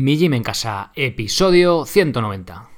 Mi Gym en Casa, episodio 190.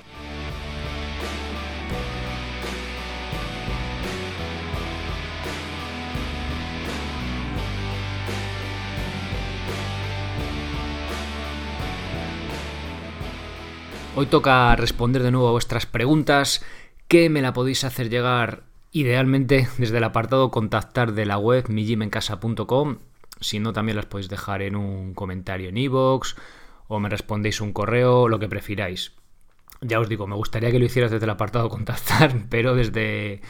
Hoy toca responder de nuevo a vuestras preguntas, que me la podéis hacer llegar idealmente desde el apartado contactar de la web mijimencasa.com. Si no, también las podéis dejar en un comentario en iVoox o me respondéis un correo, lo que prefiráis. Ya os digo, me gustaría que lo hicieras desde el apartado contactar, pero desde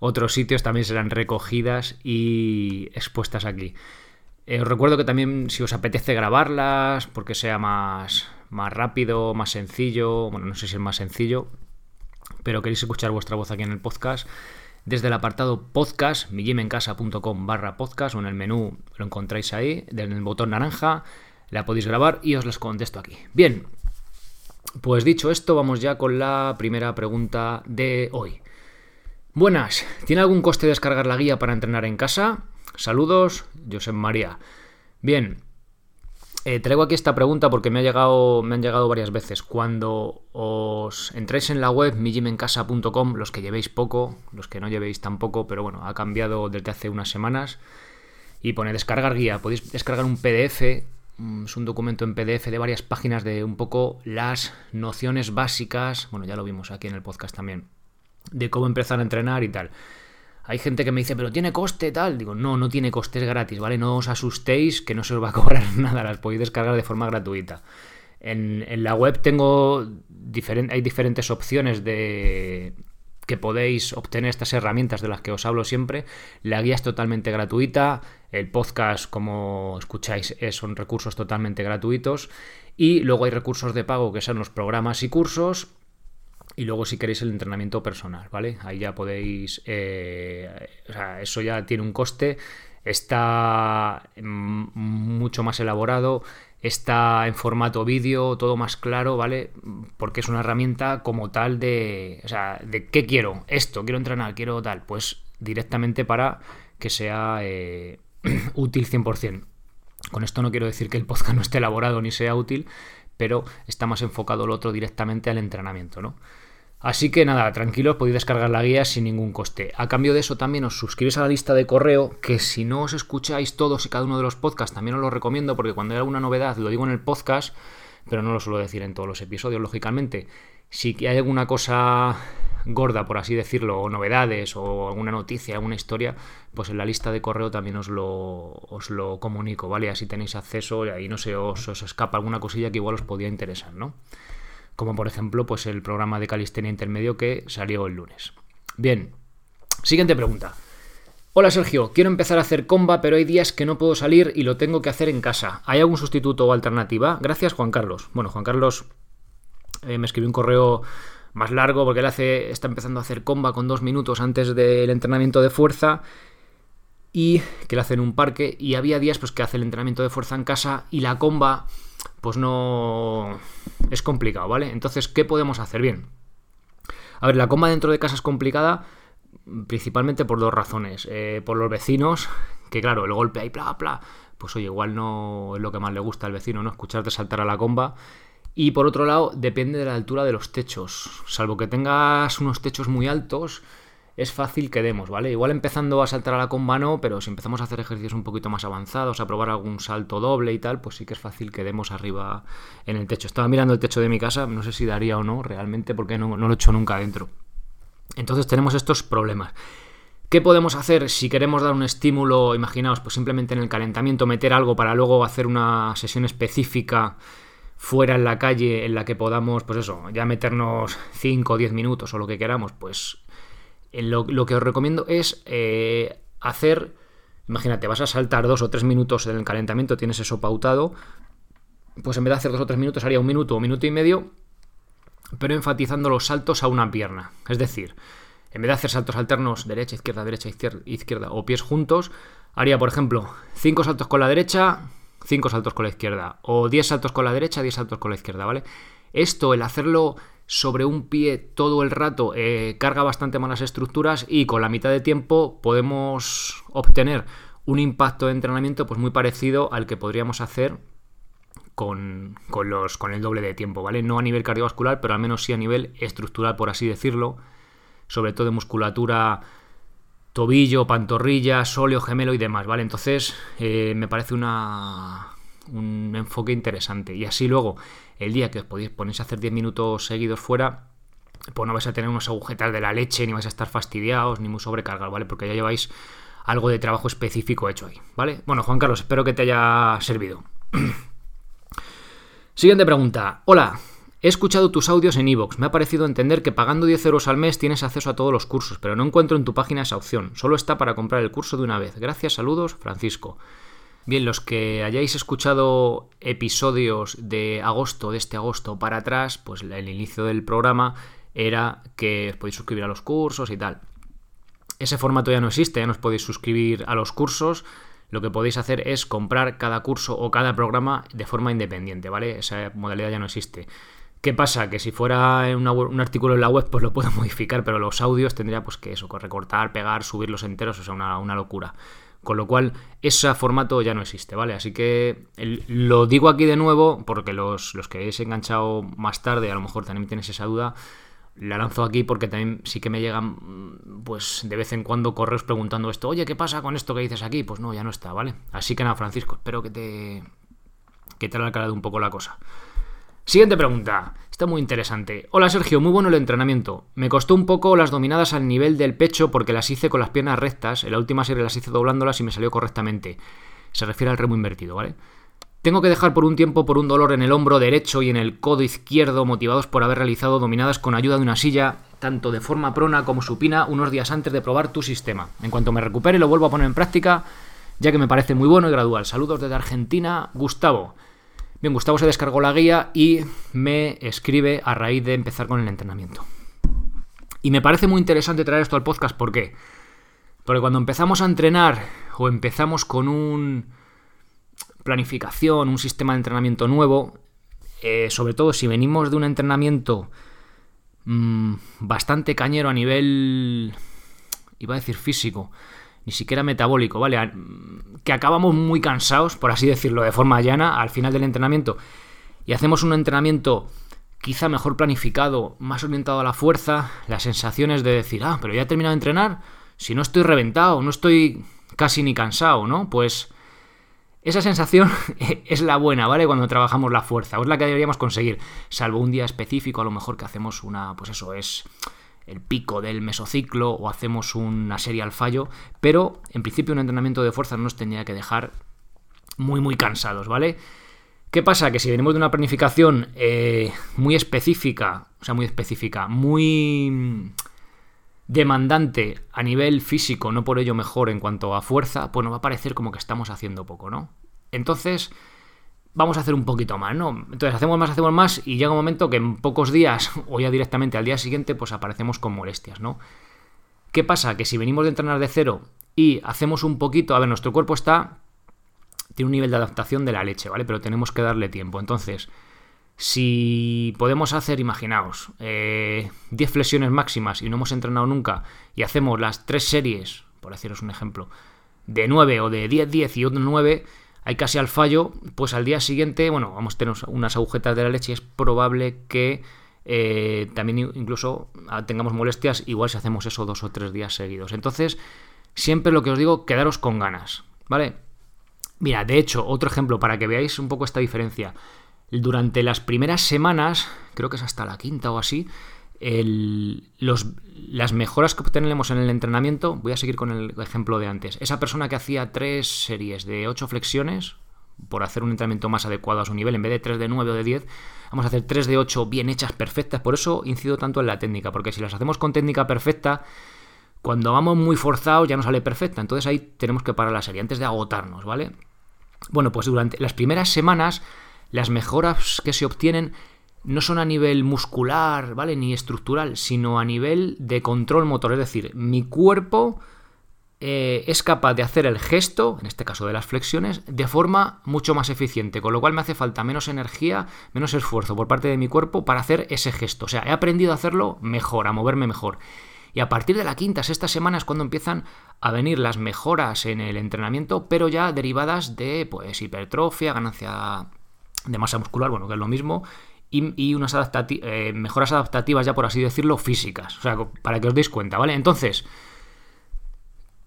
otros sitios también serán recogidas y expuestas aquí. Eh, os recuerdo que también si os apetece grabarlas, porque sea más, más rápido, más sencillo, bueno, no sé si es más sencillo, pero queréis escuchar vuestra voz aquí en el podcast, desde el apartado podcast, mijimencasa.com barra podcast, o en el menú lo encontráis ahí, en el botón naranja, la podéis grabar y os las contesto aquí. Bien, pues dicho esto, vamos ya con la primera pregunta de hoy. Buenas, ¿tiene algún coste descargar la guía para entrenar en casa? Saludos, Josep María. Bien, eh, traigo aquí esta pregunta porque me, ha llegado, me han llegado varias veces. Cuando os entréis en la web mijimencasa.com, los que llevéis poco, los que no llevéis tampoco, pero bueno, ha cambiado desde hace unas semanas, y pone descargar guía. Podéis descargar un PDF, mm, es un documento en PDF de varias páginas de un poco las nociones básicas, bueno, ya lo vimos aquí en el podcast también, de cómo empezar a entrenar y tal. Hay gente que me dice, pero tiene coste tal. Digo, no, no tiene coste, es gratis, ¿vale? No os asustéis que no se os va a cobrar nada, las podéis descargar de forma gratuita. En, la web tengo hay diferentes opciones de que podéis obtener estas herramientas de las que os hablo siempre. La guía es totalmente gratuita, el podcast, como escucháis, son recursos totalmente gratuitos. Y luego hay recursos de pago que son los programas y cursos y luego si queréis el entrenamiento personal, ¿vale? Ahí ya podéis, eh, o sea, eso ya tiene un coste, está mucho más elaborado, está en formato vídeo, todo más claro, ¿vale? Porque es una herramienta como tal de, o sea, de qué quiero, esto, quiero entrenar, quiero tal, pues directamente para que sea eh, útil 100%. Con esto no quiero decir que el podcast no esté elaborado ni sea útil, pero está más enfocado el otro directamente al entrenamiento, ¿no? Así que nada, tranquilos, podéis descargar la guía sin ningún coste. A cambio de eso también os suscribís a la lista de correo, que si no os escucháis todos y cada uno de los podcasts, también os lo recomiendo porque cuando hay alguna novedad lo digo en el podcast, pero no lo suelo decir en todos los episodios, lógicamente. Si hay alguna cosa gorda, por así decirlo, o novedades, o alguna noticia, alguna historia, pues en la lista de correo también os lo, os lo comunico, ¿vale? Así tenéis acceso y ahí no se os, os escapa alguna cosilla que igual os podía interesar, ¿no? Como por ejemplo pues el programa de calistenia intermedio que salió el lunes. Bien, siguiente pregunta. Hola Sergio, quiero empezar a hacer comba, pero hay días que no puedo salir y lo tengo que hacer en casa. ¿Hay algún sustituto o alternativa? Gracias Juan Carlos. Bueno, Juan Carlos eh, me escribió un correo más largo porque él hace, está empezando a hacer comba con dos minutos antes del entrenamiento de fuerza y que lo hace en un parque y había días pues que hace el entrenamiento de fuerza en casa y la comba pues no es complicado, ¿vale? Entonces, ¿qué podemos hacer? Bien. A ver, la comba dentro de casa es complicada principalmente por dos razones. Eh, por los vecinos, que claro, el golpe ahí, bla, bla, pues oye, igual no es lo que más le gusta al vecino, ¿no? Escucharte saltar a la comba. Y por otro lado, depende de la altura de los techos. Salvo que tengas unos techos muy altos, es fácil que demos, ¿vale? Igual empezando a saltar a la con mano, pero si empezamos a hacer ejercicios un poquito más avanzados, a probar algún salto doble y tal, pues sí que es fácil que demos arriba en el techo. Estaba mirando el techo de mi casa, no sé si daría o no realmente, porque no, lo he hecho nunca dentro. Entonces tenemos estos problemas. ¿Qué podemos hacer si queremos dar un estímulo? Imaginaos, pues simplemente en el calentamiento meter algo para luego hacer una sesión específica fuera en la calle en la que podamos, pues eso, ya meternos 5 o 10 minutos o lo que queramos, pues lo, que os recomiendo es eh, hacer, imagínate, vas a saltar dos o tres minutos en el calentamiento, tienes eso pautado, pues en vez de hacer dos o tres minutos haría un minuto o minuto y medio, pero enfatizando los saltos a una pierna. Es decir, en vez de hacer saltos alternos derecha, izquierda, derecha, izquierda, izquierda o pies juntos, haría, por ejemplo, cinco saltos con la derecha, cinco saltos con la izquierda, o 10 saltos con la derecha, 10 saltos con la izquierda, ¿vale? Esto, el hacerlo sobre un pie todo el rato eh, carga bastante malas estructuras y con la mitad de tiempo podemos obtener un impacto de entrenamiento pues muy parecido al que podríamos hacer con, los, con el doble de tiempo, ¿vale? No a nivel cardiovascular, pero al menos sí a nivel estructural, por así decirlo, sobre todo de musculatura tobillo, pantorrilla, sóleo, gemelo y demás, ¿vale? Entonces eh, me parece una, un enfoque interesante. Y así luego, el día que os podéis ponéis a hacer 10 minutos seguidos fuera, pues no vais a tener unos agujetas de la leche, ni vais a estar fastidiados, ni muy sobrecargados, ¿vale? Porque ya lleváis algo de trabajo específico hecho ahí, ¿vale? Bueno, Juan Carlos, espero que te haya servido. Siguiente pregunta. Hola, he escuchado tus audios en iVoox. Me ha parecido entender que pagando 10 euros al mes tienes acceso a todos los cursos, pero no encuentro en tu página esa opción. Solo está para comprar el curso de una vez. Gracias, saludos, Francisco. Bien, los que hayáis escuchado episodios de agosto, de este agosto para atrás, pues el inicio del programa era que os podéis suscribir a los cursos y tal. Ese formato ya no existe, ya no os podéis suscribir a los cursos. Lo que podéis hacer es comprar cada curso o cada programa de forma independiente, ¿vale? Esa modalidad ya no existe. ¿Qué pasa? Que si fuera un artículo en la web, pues lo puedo modificar, pero los audios tendría pues que eso, recortar, pegar, subirlos enteros, o sea, una, una locura. Con lo cual, ese formato ya no existe, ¿vale? Así que lo digo aquí de nuevo, porque los, los que hayáis enganchado más tarde, a lo mejor también tenéis esa duda. La lanzo aquí porque también sí que me llegan, pues de vez en cuando correos preguntando esto, oye, ¿qué pasa con esto que dices aquí? Pues no, ya no está, ¿vale? Así que nada, Francisco, espero que te, que te haya aclarado un poco la cosa. Siguiente pregunta. Está muy interesante. Hola Sergio, muy bueno el entrenamiento. Me costó un poco las dominadas al nivel del pecho porque las hice con las piernas rectas. En la última serie las hice doblándolas y me salió correctamente. Se refiere al remo invertido, ¿vale? Tengo que dejar por un tiempo por un dolor en el hombro derecho y en el codo izquierdo motivados por haber realizado dominadas con ayuda de una silla, tanto de forma prona como supina, unos días antes de probar tu sistema. En cuanto me recupere lo vuelvo a poner en práctica, ya que me parece muy bueno y gradual. Saludos desde Argentina, Gustavo. Bien, Gustavo se descargó la guía y me escribe a raíz de empezar con el entrenamiento. Y me parece muy interesante traer esto al podcast, ¿por qué? Porque cuando empezamos a entrenar o empezamos con un planificación, un sistema de entrenamiento nuevo, eh, sobre todo si venimos de un entrenamiento mm, bastante cañero a nivel, iba a decir físico, ni siquiera metabólico, ¿vale? Que acabamos muy cansados, por así decirlo, de forma llana, al final del entrenamiento, y hacemos un entrenamiento quizá mejor planificado, más orientado a la fuerza, las sensaciones de decir, ah, pero ya he terminado de entrenar, si no estoy reventado, no estoy casi ni cansado, ¿no? Pues esa sensación es la buena, ¿vale? Cuando trabajamos la fuerza, o es la que deberíamos conseguir, salvo un día específico, a lo mejor que hacemos una, pues eso es el pico del mesociclo o hacemos una serie al fallo, pero en principio un entrenamiento de fuerza nos tendría que dejar muy muy cansados, ¿vale? ¿Qué pasa? Que si venimos de una planificación eh, muy específica, o sea, muy específica, muy demandante a nivel físico, no por ello mejor en cuanto a fuerza, pues nos va a parecer como que estamos haciendo poco, ¿no? Entonces, vamos a hacer un poquito más, ¿no? Entonces hacemos más, hacemos más y llega un momento que en pocos días o ya directamente al día siguiente pues aparecemos con molestias, ¿no? ¿Qué pasa? Que si venimos de entrenar de cero y hacemos un poquito, a ver, nuestro cuerpo está, tiene un nivel de adaptación de la leche, ¿vale? Pero tenemos que darle tiempo. Entonces, si podemos hacer, imaginaos, 10 eh, flexiones máximas y no hemos entrenado nunca y hacemos las tres series, por deciros un ejemplo, de 9 o de 10, 10 y otro 9, hay casi al fallo, pues al día siguiente, bueno, vamos a tener unas agujetas de la leche y es probable que eh, también incluso ah, tengamos molestias, igual si hacemos eso dos o tres días seguidos. Entonces, siempre lo que os digo, quedaros con ganas, ¿vale? Mira, de hecho, otro ejemplo para que veáis un poco esta diferencia. Durante las primeras semanas, creo que es hasta la quinta o así, las mejoras que obtenemos en el entrenamiento, voy a seguir con el ejemplo de antes, esa persona que hacía tres series de ocho flexiones, por hacer un entrenamiento más adecuado a su nivel, en vez de 3 de 9 o de 10, vamos a hacer 3 de 8 bien hechas, perfectas. Por eso incido tanto en la técnica, porque si las hacemos con técnica perfecta, cuando vamos muy forzados ya no sale perfecta. Entonces ahí tenemos que parar la serie antes de agotarnos, ¿vale? Bueno, pues durante las primeras semanas, las mejoras que se obtienen no son a nivel muscular, ¿vale? Ni estructural, sino a nivel de control motor. Es decir, mi cuerpo eh, es capaz de hacer el gesto, en este caso de las flexiones, de forma mucho más eficiente, con lo cual me hace falta menos energía, menos esfuerzo por parte de mi cuerpo para hacer ese gesto. O sea, he aprendido a hacerlo mejor, a moverme mejor. Y a partir de la quinta, sexta semana es cuando empiezan a venir las mejoras en el entrenamiento, pero ya derivadas de pues hipertrofia, ganancia de masa muscular, bueno, que es lo mismo, y, unas eh, mejoras adaptativas ya por así decirlo físicas. O sea, para que os deis cuenta, ¿vale? Entonces,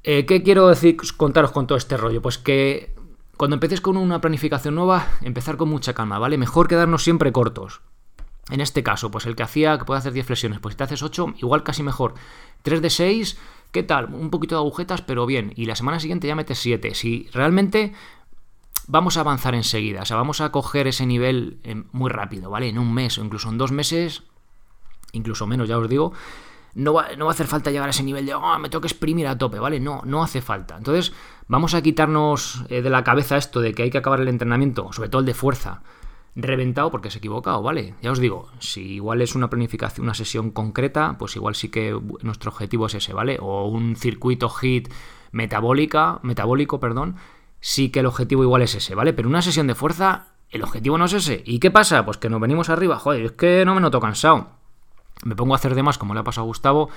eh, ¿Qué quiero decir, contaros con todo este rollo? Pues que cuando empecéis con una planificación nueva, empezar con mucha calma, ¿vale? Mejor quedarnos siempre cortos. En este caso, pues el que hacía que puede hacer 10 flexiones, pues si te haces 8, igual casi mejor. 3 de 6, ¿qué tal? Un poquito de agujetas, pero bien. Y la semana siguiente ya metes 7. Si realmente vamos a avanzar enseguida, o sea, vamos a coger ese nivel eh, muy rápido, ¿vale? En un mes o incluso en dos meses, incluso menos, ya os digo, no va, no va, a hacer falta llegar a ese nivel de, oh, me tengo que exprimir a tope, ¿vale? No, no hace falta. Entonces, vamos a quitarnos eh, de la cabeza esto de que hay que acabar el entrenamiento, sobre todo el de fuerza, reventado porque se ha equivocado, ¿vale? Ya os digo, si igual es una planificación, una sesión concreta, pues igual sí que nuestro objetivo es ese, ¿vale? O un circuito HIT metabólica, metabólico, perdón, sí que el objetivo igual es ese, ¿vale? Pero una sesión de fuerza, el objetivo no es ese. ¿Y qué pasa? Pues que nos venimos arriba, joder, es que no me noto cansado me pongo a hacer de más, como le ha pasado a Gustavo,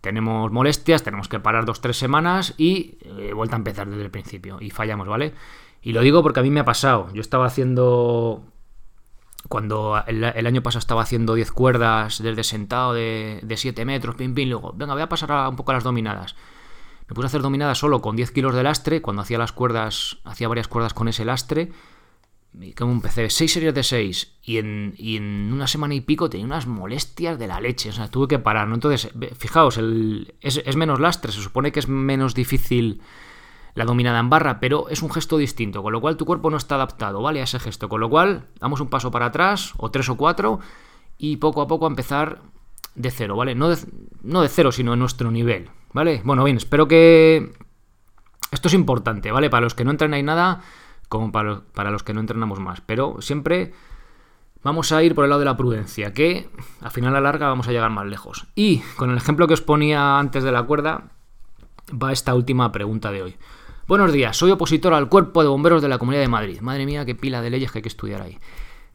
tenemos molestias, tenemos que parar dos, tres semanas y eh, vuelta a empezar desde el principio y fallamos, ¿vale? Y lo digo porque a mí me ha pasado. Yo estaba haciendo. Cuando el, año pasado estaba haciendo 10 cuerdas desde sentado de, de 7 metros, pim, pim, luego, venga, voy a pasar un poco a las dominadas. Me puse a hacer dominadas solo con 10 kilos de lastre, cuando hacía las cuerdas, hacía varias cuerdas con ese lastre como empecé, seis series de seis y en, y en, una semana y pico tenía unas molestias de la leche, o sea, tuve que parar, ¿no? Entonces, fijaos, el, es, menos lastre, se supone que es menos difícil la dominada en barra, pero es un gesto distinto, con lo cual tu cuerpo no está adaptado, ¿vale? A ese gesto, con lo cual damos un paso para atrás, o tres o cuatro, y poco a poco a empezar de cero, ¿vale? No de, no de cero, sino en nuestro nivel, ¿vale? Bueno, bien, espero que... Esto es importante, ¿vale? Para los que no entrenáis nada como para, los que no entrenamos más. Pero siempre vamos a ir por el lado de la prudencia, que al final a la larga vamos a llegar más lejos. Y con el ejemplo que os ponía antes de la cuerda, va esta última pregunta de hoy. Buenos días, soy opositor al Cuerpo de Bomberos de la Comunidad de Madrid. Madre mía, qué pila de leyes que hay que estudiar ahí.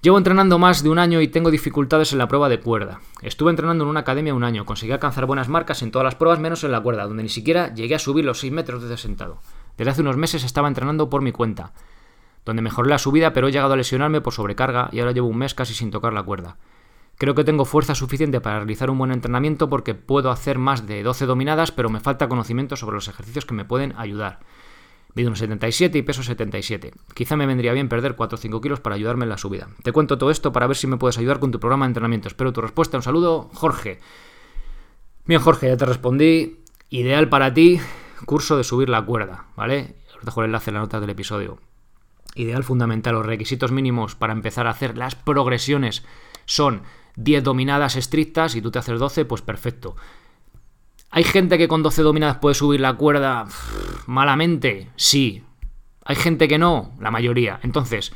Llevo entrenando más de un año y tengo dificultades en la prueba de cuerda. Estuve entrenando en una academia un año, conseguí alcanzar buenas marcas en todas las pruebas menos en la cuerda, donde ni siquiera llegué a subir los 6 metros desde sentado. Desde hace unos meses estaba entrenando por mi cuenta donde mejoré la subida, pero he llegado a lesionarme por sobrecarga y ahora llevo un mes casi sin tocar la cuerda. Creo que tengo fuerza suficiente para realizar un buen entrenamiento porque puedo hacer más de 12 dominadas, pero me falta conocimiento sobre los ejercicios que me pueden ayudar. Mido unos 77 y peso 77. Quizá me vendría bien perder 4 o 5 kilos para ayudarme en la subida. Te cuento todo esto para ver si me puedes ayudar con tu programa de entrenamiento. Espero tu respuesta. Un saludo, Jorge. Bien, Jorge, ya te respondí. Ideal para ti, curso de subir la cuerda, ¿vale? Os dejo el enlace en la nota del episodio ideal fundamental, los requisitos mínimos para empezar a hacer las progresiones son 10 dominadas estrictas y tú te haces 12, pues perfecto. ¿Hay gente que con 12 dominadas puede subir la cuerda malamente? Sí. ¿Hay gente que no? La mayoría. Entonces,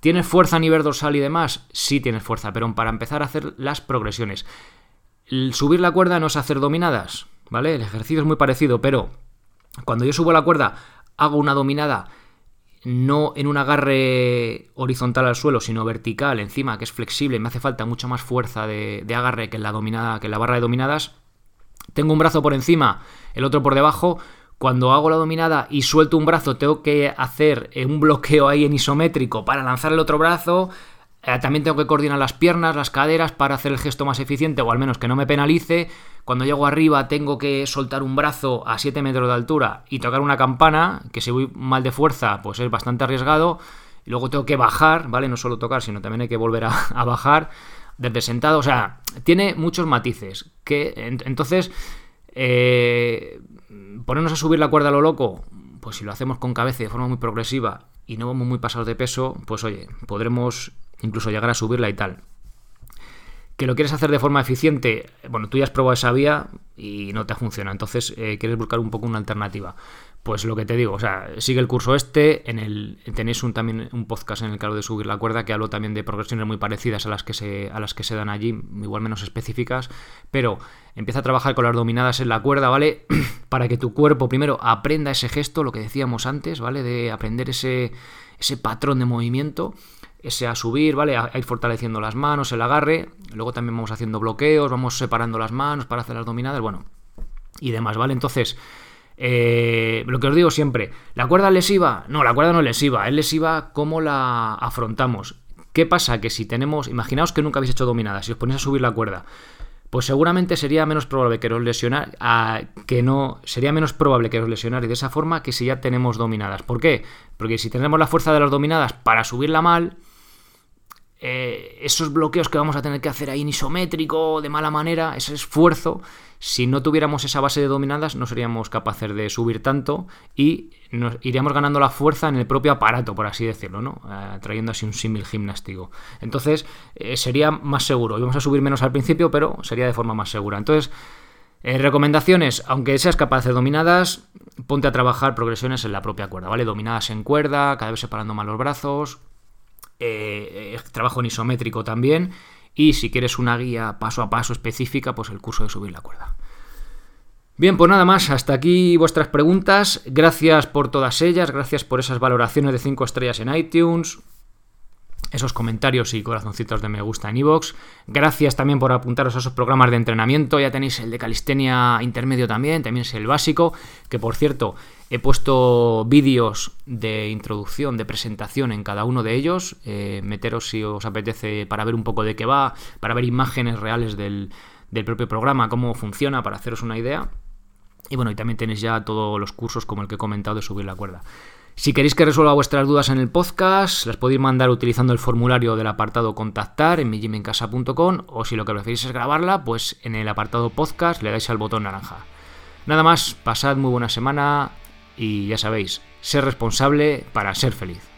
¿tienes fuerza a nivel dorsal y demás? Sí tienes fuerza, pero para empezar a hacer las progresiones. subir la cuerda no es hacer dominadas, ¿vale? El ejercicio es muy parecido, pero cuando yo subo la cuerda, hago una dominada no en un agarre horizontal al suelo, sino vertical, encima, que es flexible, me hace falta mucha más fuerza de, agarre que en, la dominada, que en la barra de dominadas. Tengo un brazo por encima, el otro por debajo. Cuando hago la dominada y suelto un brazo, tengo que hacer un bloqueo ahí en isométrico para lanzar el otro brazo. Eh, también tengo que coordinar las piernas, las caderas para hacer el gesto más eficiente o al menos que no me penalice. Cuando llego arriba tengo que soltar un brazo a 7 metros de altura y tocar una campana, que si voy mal de fuerza pues es bastante arriesgado. Luego tengo que bajar, ¿vale? No solo tocar, sino también hay que volver a, bajar desde sentado. O sea, tiene muchos matices. Que, entonces, eh, ponernos a subir la cuerda a lo loco, pues si lo hacemos con cabeza de forma muy progresiva y no vamos muy pasados de peso, pues oye, podremos incluso llegar a subirla y tal. Que lo quieres hacer de forma eficiente, bueno, tú ya has probado esa vía y no te funciona, entonces eh, quieres buscar un poco una alternativa. Pues lo que te digo, o sea, sigue el curso este, en el tenéis un, también un podcast en el que hablo de subir la cuerda, que hablo también de progresiones muy parecidas a las que se, a las que se dan allí, igual menos específicas, pero empieza a trabajar con las dominadas en la cuerda, ¿vale? Para que tu cuerpo primero aprenda ese gesto, lo que decíamos antes, ¿vale? De aprender ese, ese patrón de movimiento ese a subir, ¿vale? A, ir fortaleciendo las manos, el agarre. Luego también vamos haciendo bloqueos, vamos separando las manos para hacer las dominadas, bueno, y demás, ¿vale? Entonces, eh, lo que os digo siempre, ¿la cuerda lesiva? No, la cuerda no es lesiva, es lesiva cómo la afrontamos. ¿Qué pasa? Que si tenemos, imaginaos que nunca habéis hecho dominadas, si os ponéis a subir la cuerda, pues seguramente sería menos probable que os lesionar, que no, sería menos probable que os lesionar de esa forma que si ya tenemos dominadas. ¿Por qué? Porque si tenemos la fuerza de las dominadas para subirla mal, eh, esos bloqueos que vamos a tener que hacer ahí en isométrico, de mala manera, ese esfuerzo, si no tuviéramos esa base de dominadas, no seríamos capaces de subir tanto y nos iríamos ganando la fuerza en el propio aparato, por así decirlo, ¿no? Eh, trayendo así un símil gimnástico. Entonces, eh, sería más seguro. Íbamos a subir menos al principio, pero sería de forma más segura. Entonces, recomendaciones, aunque seas capaz de dominadas, ponte a trabajar progresiones en la propia cuerda, ¿vale? Dominadas en cuerda, cada vez separando más los brazos, eh, eh, trabajo en isométrico también. Y si quieres una guía paso a paso específica, pues el curso de subir la cuerda. Bien, pues nada más, hasta aquí vuestras preguntas. Gracias por todas ellas, gracias por esas valoraciones de 5 estrellas en iTunes esos comentarios y corazoncitos de me gusta en iVoox. Gracias también por apuntaros a esos programas de entrenamiento. Ya tenéis el de calistenia intermedio también, también es el básico, que por cierto he puesto vídeos de introducción, de presentación en cada uno de ellos. Eh, meteros si os apetece para ver un poco de qué va, para ver imágenes reales del, del propio programa, cómo funciona, para haceros una idea. Y bueno, y también tenéis ya todos los cursos como el que he comentado de subir la cuerda. Si queréis que resuelva vuestras dudas en el podcast, las podéis mandar utilizando el formulario del apartado contactar en mijimencasa.com o si lo que preferís es grabarla, pues en el apartado podcast le dais al botón naranja. Nada más, pasad muy buena semana y ya sabéis, ser responsable para ser feliz.